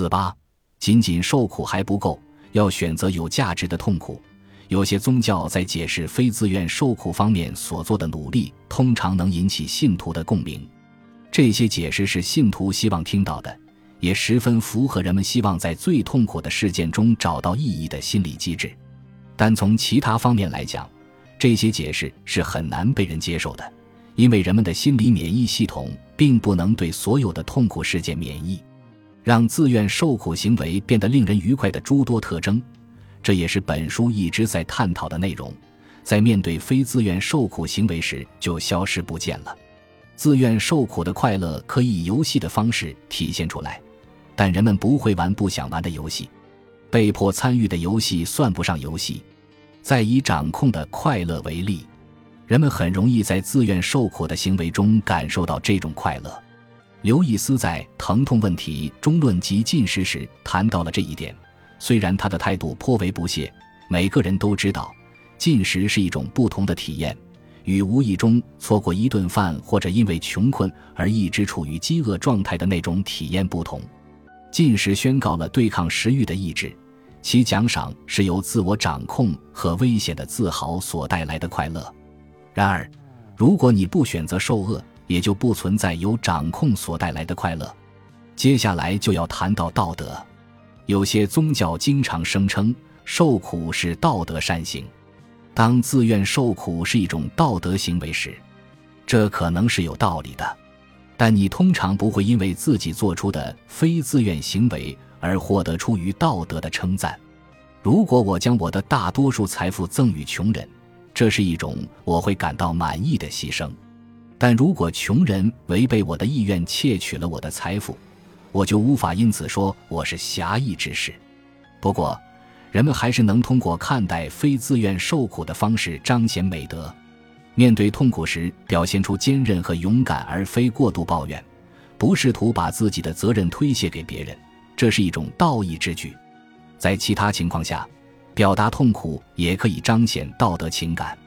四八，仅仅受苦还不够，要选择有价值的痛苦。有些宗教在解释非自愿受苦方面所做的努力，通常能引起信徒的共鸣。这些解释是信徒希望听到的，也十分符合人们希望在最痛苦的事件中找到意义的心理机制。但从其他方面来讲，这些解释是很难被人接受的，因为人们的心理免疫系统并不能对所有的痛苦事件免疫。让自愿受苦行为变得令人愉快的诸多特征。这也是本书一直在探讨的内容，在面对非自愿受苦行为时就消失不见了。自愿受苦的快乐可以以游戏的方式体现出来，但人们不会玩不想玩的游戏，被迫参与的游戏算不上游戏。再以掌控的快乐为例，人们很容易在自愿受苦的行为中感受到这种快乐。刘易斯在《疼痛问题中论及进食》时谈到了这一点。虽然他的态度颇为不屑，每个人都知道，进食是一种不同的体验，与无意中错过一顿饭或者因为穷困而一直处于饥饿状态的那种体验不同。进食宣告了对抗食欲的意志，其奖赏是由自我掌控和危险的自豪所带来的快乐。然而，如果你不选择受饿，也就不存在由掌控所带来的快乐。接下来就要谈到道德。有些宗教经常声称受苦是道德善行，当自愿受苦是一种道德行为时，这可能是有道理的。但你通常不会因为自己做出的非自愿行为而获得出于道德的称赞。如果我将我的大多数财富赠予穷人，这是一种我会感到满意的牺牲。但如果穷人违背我的意愿窃取了我的财富，我就无法因此说我是侠义之士。不过，人们还是能通过看待非自愿受苦的方式彰显美德。面对痛苦时，表现出坚韧和勇敢，而非过度抱怨，不试图把自己的责任推卸给别人，这是一种道义之举。在其他情况下，表达痛苦也可以彰显道德情感。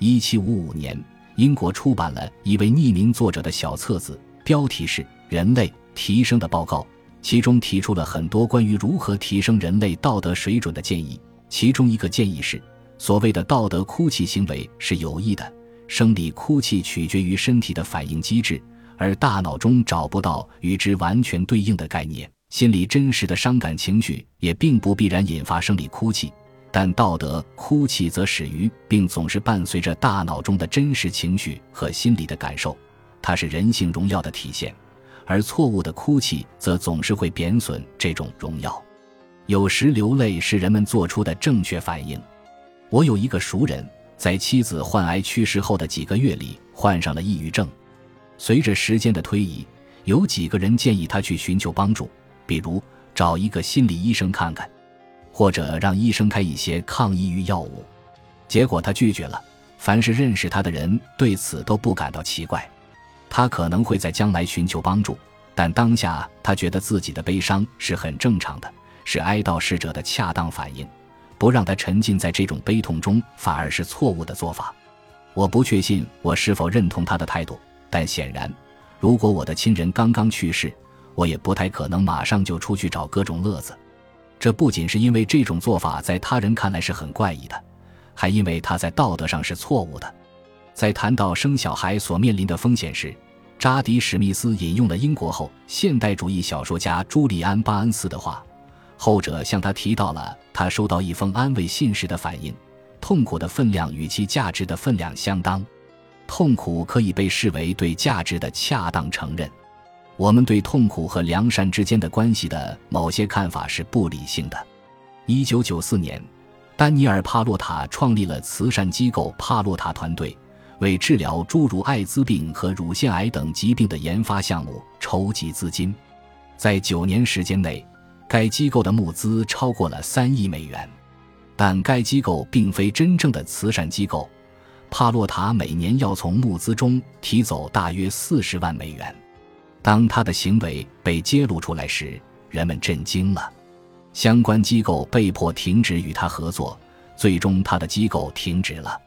一七五五年，英国出版了一位匿名作者的小册子，标题是《人类》。提升的报告，其中提出了很多关于如何提升人类道德水准的建议。其中一个建议是，所谓的道德哭泣行为是有益的。生理哭泣取决于身体的反应机制，而大脑中找不到与之完全对应的概念。心里真实的伤感情绪也并不必然引发生理哭泣，但道德哭泣则始于并总是伴随着大脑中的真实情绪和心理的感受，它是人性荣耀的体现。而错误的哭泣则总是会贬损这种荣耀。有时流泪是人们做出的正确反应。我有一个熟人，在妻子患癌去世后的几个月里患上了抑郁症。随着时间的推移，有几个人建议他去寻求帮助，比如找一个心理医生看看，或者让医生开一些抗抑郁药物。结果他拒绝了。凡是认识他的人对此都不感到奇怪。他可能会在将来寻求帮助，但当下他觉得自己的悲伤是很正常的，是哀悼逝者的恰当反应。不让他沉浸在这种悲痛中，反而是错误的做法。我不确信我是否认同他的态度，但显然，如果我的亲人刚刚去世，我也不太可能马上就出去找各种乐子。这不仅是因为这种做法在他人看来是很怪异的，还因为他在道德上是错误的。在谈到生小孩所面临的风险时，扎迪·史密斯引用了英国后现代主义小说家朱利安·巴恩斯的话，后者向他提到了他收到一封安慰信时的反应：痛苦的分量与其价值的分量相当，痛苦可以被视为对价值的恰当承认。我们对痛苦和良善之间的关系的某些看法是不理性的。一九九四年，丹尼尔·帕洛塔创立了慈善机构帕洛塔团队。为治疗诸如艾滋病和乳腺癌等疾病的研发项目筹集资金，在九年时间内，该机构的募资超过了三亿美元。但该机构并非真正的慈善机构，帕洛塔每年要从募资中提走大约四十万美元。当他的行为被揭露出来时，人们震惊了，相关机构被迫停止与他合作，最终他的机构停止了。